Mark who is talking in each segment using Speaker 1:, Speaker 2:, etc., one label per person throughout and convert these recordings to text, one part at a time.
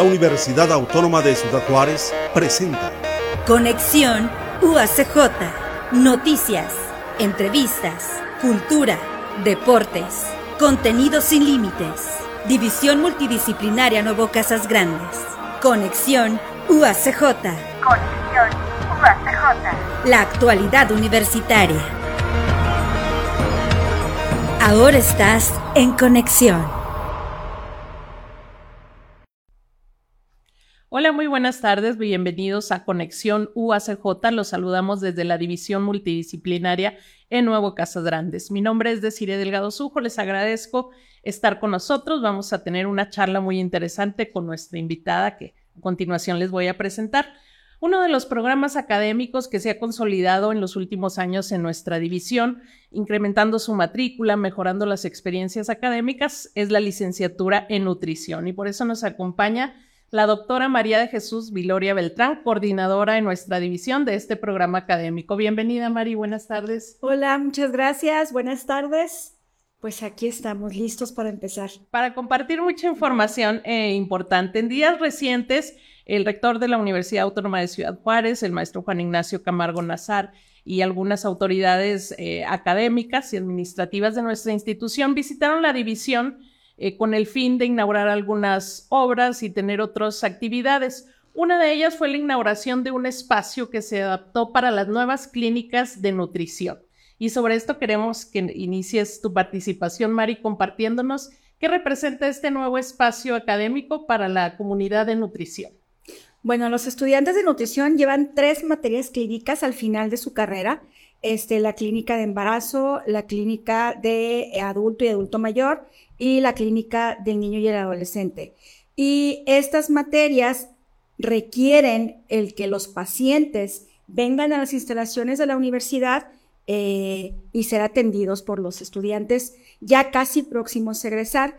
Speaker 1: la Universidad Autónoma de Ciudad Juárez presenta
Speaker 2: Conexión UACJ. Noticias, entrevistas, cultura, deportes, contenido sin límites. División Multidisciplinaria Nuevo Casas Grandes. Conexión UACJ.
Speaker 3: Conexión UACJ.
Speaker 2: La actualidad universitaria. Ahora estás en conexión.
Speaker 4: Hola, muy buenas tardes, bienvenidos a Conexión UACJ. Los saludamos desde la División Multidisciplinaria en Nuevo Casas Grandes. Mi nombre es Desiree Delgado Sujo, les agradezco estar con nosotros. Vamos a tener una charla muy interesante con nuestra invitada que a continuación les voy a presentar. Uno de los programas académicos que se ha consolidado en los últimos años en nuestra división, incrementando su matrícula, mejorando las experiencias académicas, es la licenciatura en nutrición y por eso nos acompaña la doctora María de Jesús Viloria Beltrán, coordinadora en nuestra división de este programa académico. Bienvenida, Mari, buenas tardes.
Speaker 5: Hola, muchas gracias, buenas tardes. Pues aquí estamos listos para empezar.
Speaker 4: Para compartir mucha información eh, importante. En días recientes, el rector de la Universidad Autónoma de Ciudad Juárez, el maestro Juan Ignacio Camargo Nazar, y algunas autoridades eh, académicas y administrativas de nuestra institución visitaron la división eh, con el fin de inaugurar algunas obras y tener otras actividades. Una de ellas fue la inauguración de un espacio que se adaptó para las nuevas clínicas de nutrición. Y sobre esto queremos que inicies tu participación, Mari, compartiéndonos qué representa este nuevo espacio académico para la comunidad de nutrición.
Speaker 5: Bueno, los estudiantes de nutrición llevan tres materias clínicas al final de su carrera. Este, la clínica de embarazo, la clínica de adulto y adulto mayor y la clínica del niño y el adolescente. Y estas materias requieren el que los pacientes vengan a las instalaciones de la universidad eh, y ser atendidos por los estudiantes ya casi próximos a egresar.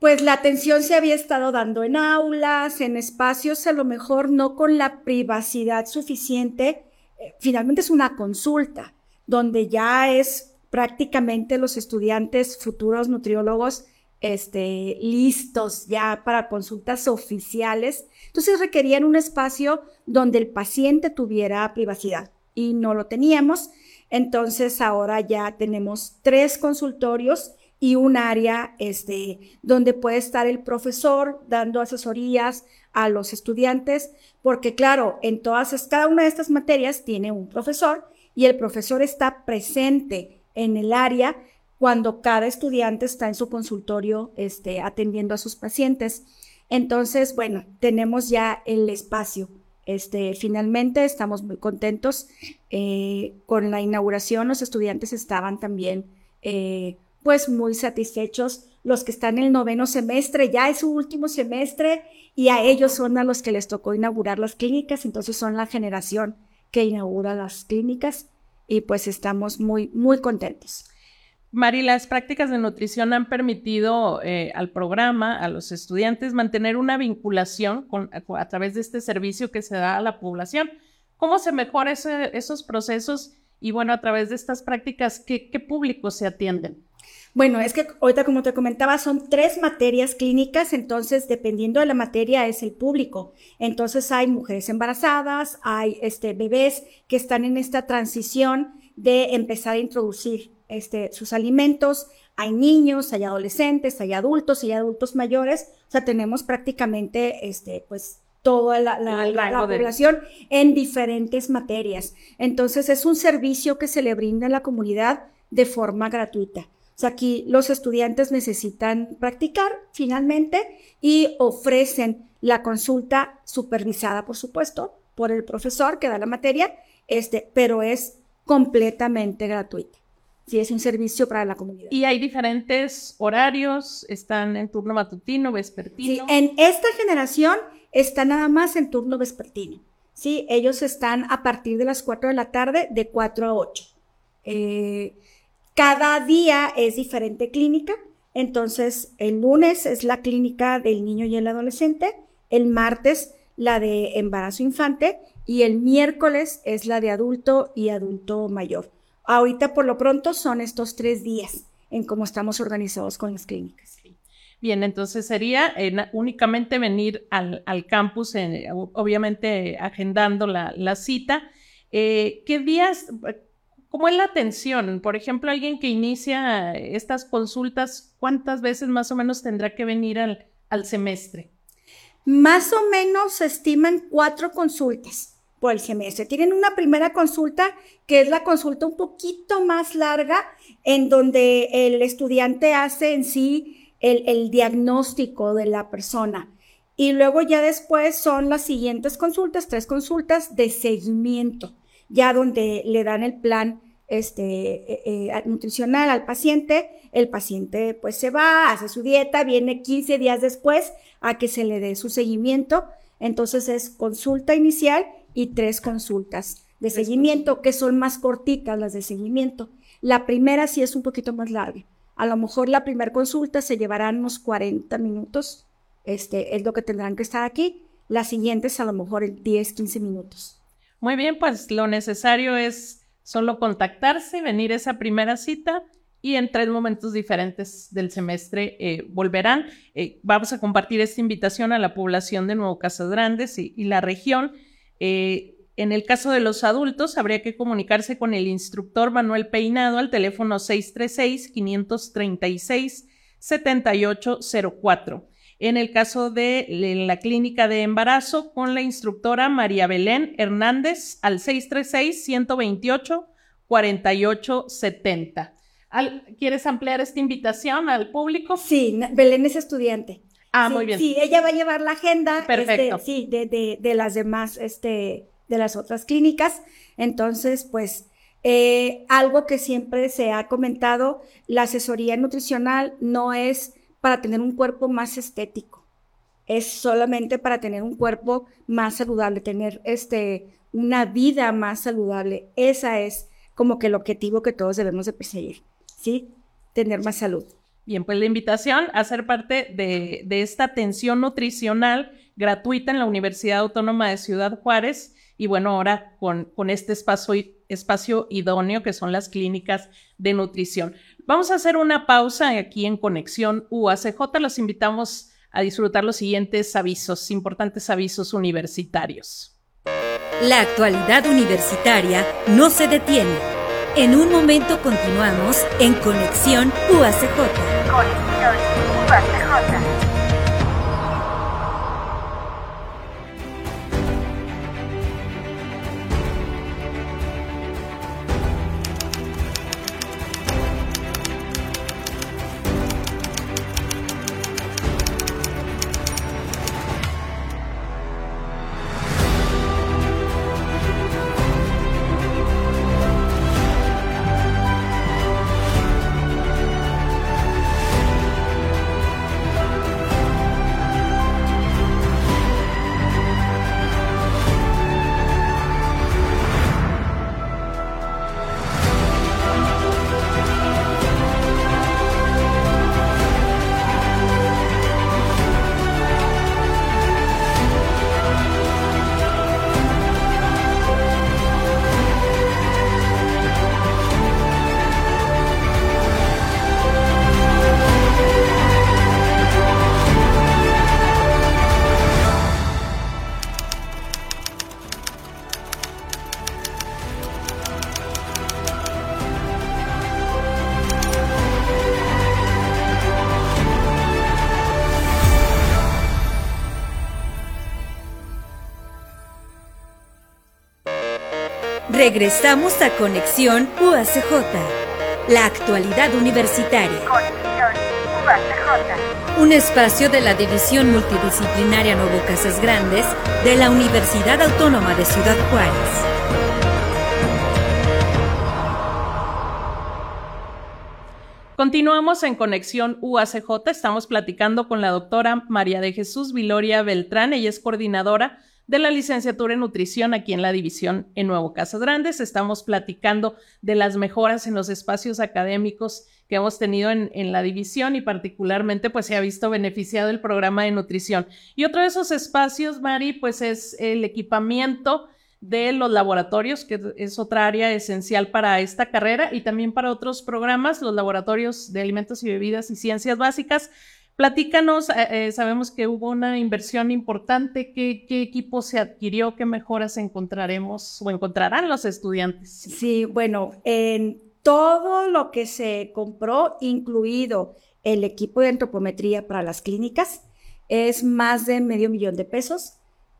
Speaker 5: Pues la atención se había estado dando en aulas, en espacios, a lo mejor no con la privacidad suficiente. Eh, finalmente es una consulta, donde ya es prácticamente los estudiantes futuros nutriólogos este, listos ya para consultas oficiales. Entonces requerían un espacio donde el paciente tuviera privacidad y no lo teníamos. Entonces ahora ya tenemos tres consultorios y un área este, donde puede estar el profesor dando asesorías a los estudiantes, porque claro, en todas, cada una de estas materias tiene un profesor y el profesor está presente en el área cuando cada estudiante está en su consultorio este, atendiendo a sus pacientes. Entonces, bueno, tenemos ya el espacio. Este, finalmente estamos muy contentos eh, con la inauguración. Los estudiantes estaban también, eh, pues, muy satisfechos. Los que están en el noveno semestre, ya es su último semestre y a ellos son a los que les tocó inaugurar las clínicas. Entonces son la generación que inaugura las clínicas y pues estamos muy, muy contentos.
Speaker 4: Mari, las prácticas de nutrición han permitido eh, al programa, a los estudiantes, mantener una vinculación con, a, través de este servicio que se da a la población. ¿Cómo se mejora esos procesos? Y bueno, a través de estas prácticas, ¿qué, qué públicos se atienden?
Speaker 5: Bueno, es que ahorita como te comentaba, son tres materias clínicas, entonces dependiendo de la materia es el público. Entonces hay mujeres embarazadas, hay este, bebés que están en esta transición de empezar a introducir este, sus alimentos, hay niños, hay adolescentes, hay adultos y adultos mayores, o sea, tenemos prácticamente este, pues toda la, población en diferentes materias. Entonces es un servicio que se le brinda a la comunidad de forma gratuita. O sea, aquí los estudiantes necesitan practicar finalmente y ofrecen la consulta supervisada, por supuesto, por el profesor que da la materia, este, pero es completamente gratuita. Sí, es un servicio para la comunidad.
Speaker 4: Y hay diferentes horarios, están en turno matutino, vespertino.
Speaker 5: Sí, en esta generación está nada más en turno vespertino. Sí, ellos están a partir de las 4 de la tarde, de 4 a 8. Eh, cada día es diferente clínica. Entonces, el lunes es la clínica del niño y el adolescente, el martes la de embarazo infante y el miércoles es la de adulto y adulto mayor. Ahorita por lo pronto son estos tres días en cómo estamos organizados con las clínicas.
Speaker 4: Bien, entonces sería únicamente venir al, campus, obviamente agendando la, cita. Eh, ¿Qué días, cómo es la atención? Por ejemplo, alguien que inicia estas consultas, ¿cuántas veces más o menos tendrá que venir al, al semestre?
Speaker 5: Más o menos se estiman cuatro consultas por el semestre. Tienen una primera consulta que es la consulta un poquito más larga en donde el estudiante hace en sí el, diagnóstico de la persona. Y luego ya después son las siguientes consultas, tres consultas de seguimiento, ya donde le dan el plan este, eh, eh, nutricional al paciente. El paciente pues se va, hace su dieta, viene 15 días después a que se le dé su seguimiento. Entonces es consulta inicial y tres consultas de seguimiento, que son más cortitas las de seguimiento. La primera sí es un poquito más larga. A lo mejor la primera consulta se llevará unos 40 minutos, este, es lo que tendrán que estar aquí. Las siguientes a lo mejor en 10, 15 minutos.
Speaker 4: Muy bien, pues lo necesario es solo contactarse, venir esa primera cita y en tres momentos diferentes del semestre eh, volverán. Eh, vamos a compartir esta invitación a la población de Nuevo Casas Grandes y, y la región. Eh, en el caso de los adultos, habría que comunicarse con el instructor Manuel Peinado al teléfono 636-536-7804. En el caso de la clínica de embarazo, con la instructora María Belén Hernández al 636-128-4870. ¿Quieres ampliar esta invitación al público?
Speaker 5: Sí, Belén es estudiante.
Speaker 4: Ah, muy bien.
Speaker 5: Sí, ella va a llevar la agenda.
Speaker 4: Este, Perfecto.
Speaker 5: sí, de, de, de, las demás este, de las otras clínicas. Entonces, pues, eh, algo que siempre se ha comentado, la asesoría nutricional no es para tener un cuerpo más estético, es solamente para tener un cuerpo más saludable, tener este, una vida más saludable. Esa es como que el objetivo que todos debemos de perseguir, ¿sí? Tener más salud.
Speaker 4: Bien, pues la invitación a ser parte de, de esta atención nutricional gratuita en la Universidad Autónoma de Ciudad Juárez y bueno, ahora con, con este espacio, espacio idóneo que son las clínicas de nutrición. Vamos a hacer una pausa aquí en Conexión UACJ. Los invitamos a disfrutar los siguientes avisos, importantes avisos universitarios.
Speaker 2: La actualidad universitaria no se detiene. En un momento continuamos en Conexión UACJ.
Speaker 3: Conexión
Speaker 2: Regresamos a Conexión UACJ, la actualidad universitaria.
Speaker 3: Conexión UACJ.
Speaker 2: Un espacio de la División Multidisciplinaria Nuevo Casas Grandes de la Universidad Autónoma de Ciudad Juárez.
Speaker 4: Continuamos en Conexión UACJ. Estamos platicando con la doctora María de Jesús Viloria Beltrán. Ella es coordinadora de la licenciatura en nutrición aquí en la división en Nuevo Casas Grandes. Estamos platicando de las mejoras en los espacios académicos que hemos tenido en, en, la división y particularmente pues se ha visto beneficiado el programa de nutrición. Y otro de esos espacios, Mari, pues es el equipamiento de los laboratorios, que es otra área esencial para esta carrera y también para otros programas, los laboratorios de alimentos y bebidas y ciencias básicas. Platícanos, eh, eh, sabemos que hubo una inversión importante. ¿Qué, ¿Qué, equipo se adquirió? ¿Qué mejoras encontraremos o encontrarán los estudiantes?
Speaker 5: Sí, bueno, en todo lo que se compró, incluido el equipo de antropometría para las clínicas, es más de medio millón de pesos.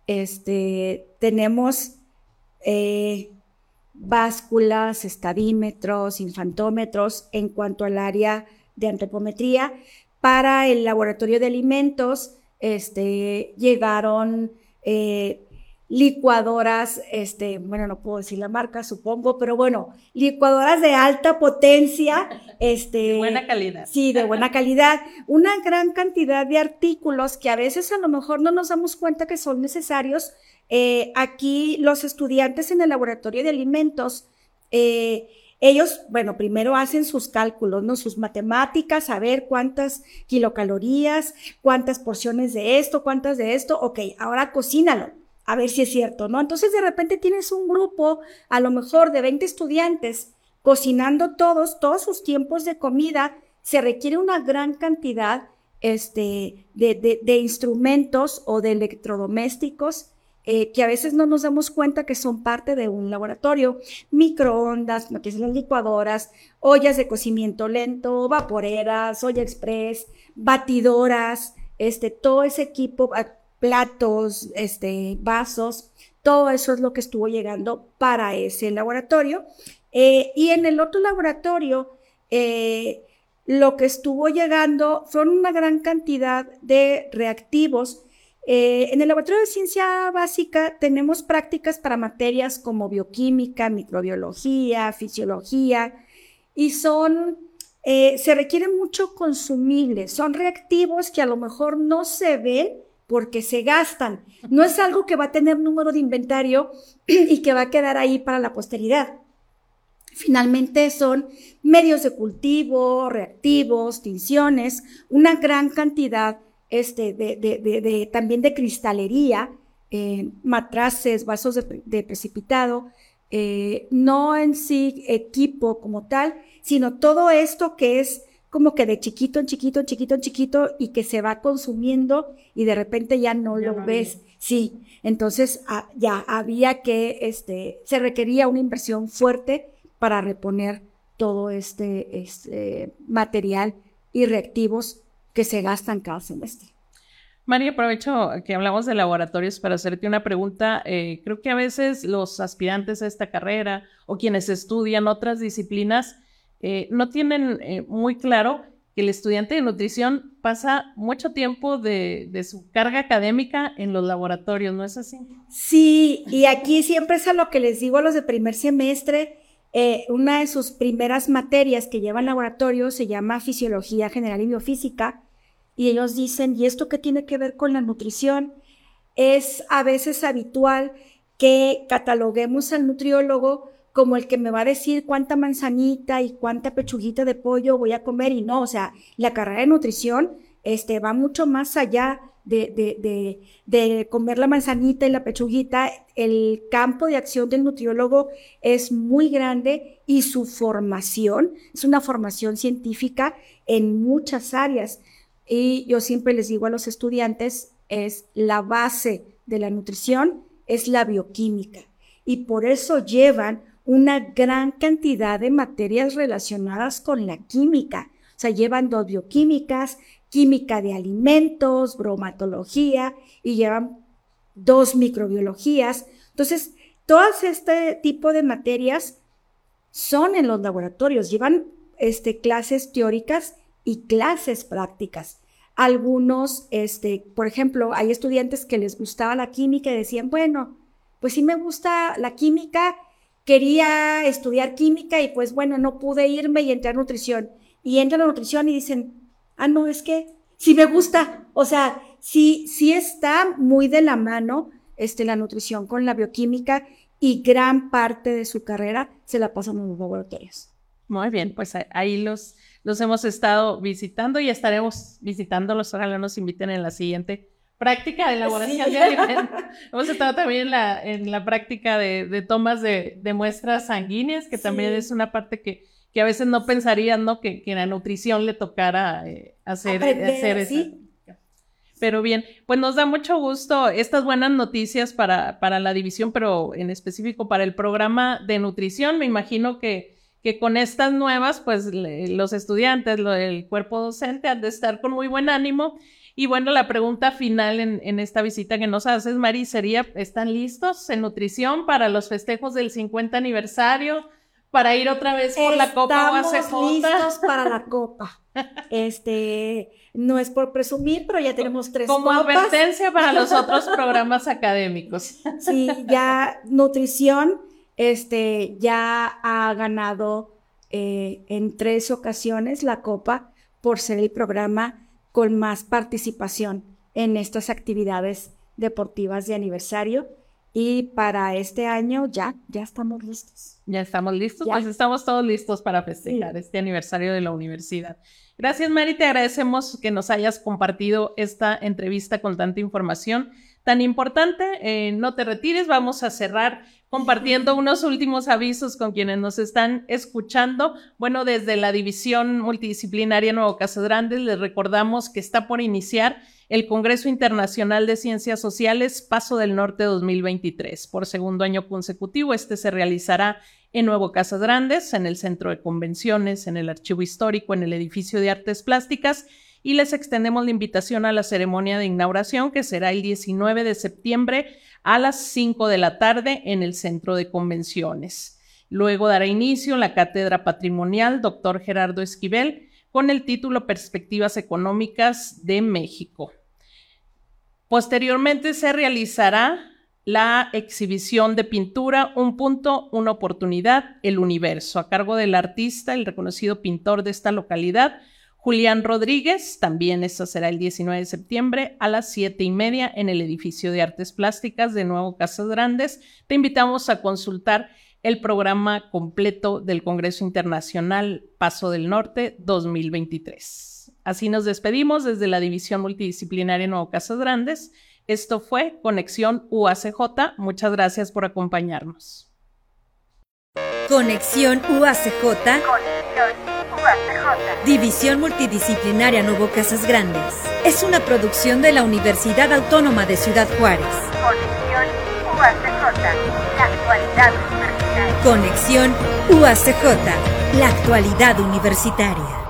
Speaker 5: Este, tenemos eh, básculas, estadímetros, infantómetros en cuanto al área de antropometría. Para el laboratorio de alimentos, este, llegaron eh, licuadoras, este, bueno, no puedo decir la marca, supongo, pero bueno, licuadoras de alta potencia, este.
Speaker 4: De buena calidad.
Speaker 5: Sí, de buena calidad. Una gran cantidad de artículos que a veces a lo mejor no nos damos cuenta que son necesarios. Eh, aquí los estudiantes en el laboratorio de alimentos, eh, ellos, bueno, primero hacen sus cálculos, ¿no? Sus matemáticas, a ver cuántas kilocalorías, cuántas porciones de esto, cuántas de esto, ok, ahora cocínalo a ver si es cierto, ¿no? Entonces de repente tienes un grupo, a lo mejor de 20 estudiantes, cocinando todos, todos sus tiempos de comida, se requiere una gran cantidad este, de, de, instrumentos o de electrodomésticos eh, que a veces no nos damos cuenta que son parte de un laboratorio. Microondas, lo que las licuadoras, ollas de cocimiento lento, vaporeras, olla express, batidoras, este, todo ese equipo, platos, este, vasos, todo eso es lo que estuvo llegando para ese laboratorio. Eh, y en el otro laboratorio, eh, lo que estuvo llegando fueron una gran cantidad de reactivos. Eh, en el laboratorio de ciencia básica tenemos prácticas para materias como bioquímica, microbiología, fisiología, y son, se requieren mucho consumibles, son reactivos que a lo mejor no se ven, porque se gastan. No es algo que va a tener número de inventario y que va a quedar ahí para la posteridad. Finalmente son medios de cultivo, reactivos, tinciones, una gran cantidad este, de, también de cristalería, eh, matraces, vasos de, precipitado, eh, no en sí equipo como tal, sino todo esto que es como que de chiquito en chiquito, en chiquito en chiquito y que se va consumiendo y de repente ya no lo ves. Sí, entonces ah, ya había que, este, se requería una inversión fuerte para reponer todo este, este material y reactivos que se gastan cada semestre.
Speaker 4: María, aprovecho que hablamos de laboratorios para hacerte una pregunta. Eh, creo que a veces los aspirantes a esta carrera o quienes estudian otras disciplinas eh, no tienen eh, muy claro que el estudiante de nutrición pasa mucho tiempo de, su carga académica en los laboratorios, ¿no es así?
Speaker 5: Sí, y aquí siempre es a lo que les digo a los de primer semestre. Eh, una de sus primeras materias que llevan laboratorio se llama Fisiología General y Biofísica, y ellos dicen, ¿y esto qué tiene que ver con la nutrición? Es a veces habitual que cataloguemos al nutriólogo como el que me va a decir cuánta manzanita y cuánta pechuguita de pollo voy a comer y no, o sea, la carrera de nutrición este, va mucho más allá de, de, de, comer la manzanita y la pechuguita. El campo de acción del nutriólogo es muy grande y su formación es una formación científica en muchas áreas. Y yo siempre les digo a los estudiantes, es la base de la nutrición, es la bioquímica. Y por eso llevan una gran cantidad de materias relacionadas con la química. O sea, llevan dos bioquímicas, química de alimentos, bromatología y llevan dos microbiologías. Entonces, todas este tipo de materias son en los laboratorios, llevan este, clases teóricas y clases prácticas. Algunos, este, por ejemplo, hay estudiantes que les gustaba la química y decían, bueno, pues sí me gusta la química, quería estudiar química y pues bueno, no pude irme y entrar a nutrición. Y entra a nutrición y dicen, ah, no, es que sí me gusta. O sea, sí, sí está muy de la mano este, la nutrición con la bioquímica y gran parte de su carrera se la pasan en los laboratorios.
Speaker 4: Muy bien, pues ahí los, los hemos estado visitando y estaremos visitándolos. Ojalá nos inviten en la siguiente práctica de elaboración de alimentos. Hemos estado también en la, en la práctica de, de tomas de, de, muestras sanguíneas, que también es una parte que, que a veces no pensarían, ¿no? Que, que la nutrición le tocara eh, hacer,
Speaker 5: Aprender,
Speaker 4: hacer
Speaker 5: sí.
Speaker 4: Pero bien, pues nos da mucho gusto estas buenas noticias para, para la división, pero en específico para el programa de nutrición. Me imagino que, que con estas nuevas, pues le- los estudiantes, lo- el cuerpo docente han de estar con muy buen ánimo. Y bueno, la pregunta final en, en esta visita que nos haces, Mari, sería, ¿están listos en nutrición para los festejos del 50 aniversario? Para ir otra vez por la Copa
Speaker 5: Estamos listos para la copa. Este, no es por presumir, pero ya tenemos tres
Speaker 4: Como
Speaker 5: copas.
Speaker 4: advertencia para los otros programas académicos.
Speaker 5: Sí, ya nutrición, este, ya ha ganado eh, en tres ocasiones la copa por ser el programa con más participación en estas actividades deportivas de aniversario. Y para este año ya, ya estamos listos.
Speaker 4: Ya estamos listos,
Speaker 5: Ya.
Speaker 4: pues estamos todos listos para festejar este aniversario de la universidad. Gracias, Mari, te agradecemos que nos hayas compartido esta entrevista con tanta información tan importante. Eh, no te retires, vamos a cerrar compartiendo unos últimos avisos con quienes nos están escuchando. Bueno, desde la División Multidisciplinaria Nuevo Casas Grandes les recordamos que está por iniciar el Congreso Internacional de Ciencias Sociales Paso del Norte 2023. Por segundo año consecutivo, este se realizará en Nuevo Casas Grandes, en el Centro de Convenciones, en el Archivo Histórico, en el Edificio de Artes Plásticas y les extendemos la invitación a la ceremonia de inauguración que será el 19 de septiembre a las 5 de la tarde en el Centro de Convenciones. Luego dará inicio la Cátedra Patrimonial Dr. Gerardo Esquivel con el título Perspectivas Económicas de México. Posteriormente se realizará la exhibición de pintura Un punto, una oportunidad, el universo, a cargo del artista, el reconocido pintor de esta localidad, Julián Rodríguez. También esto será el 19 de septiembre a las siete y media en el edificio de Artes Plásticas de Nuevo Casas Grandes. Te invitamos a consultar el programa completo del Congreso Internacional Paso del Norte 2023. Así nos despedimos desde la División Multidisciplinaria Nuevo Casas Grandes. Esto fue Conexión UACJ. Muchas gracias por acompañarnos.
Speaker 2: Conexión UACJ,
Speaker 3: Conexión UACJ.
Speaker 2: División Multidisciplinaria Nuevo Casas Grandes. Es una producción de la Universidad Autónoma de Ciudad Juárez.
Speaker 3: Conexión UACJ. La actualidad universitaria.
Speaker 2: Conexión UACJ, la actualidad universitaria.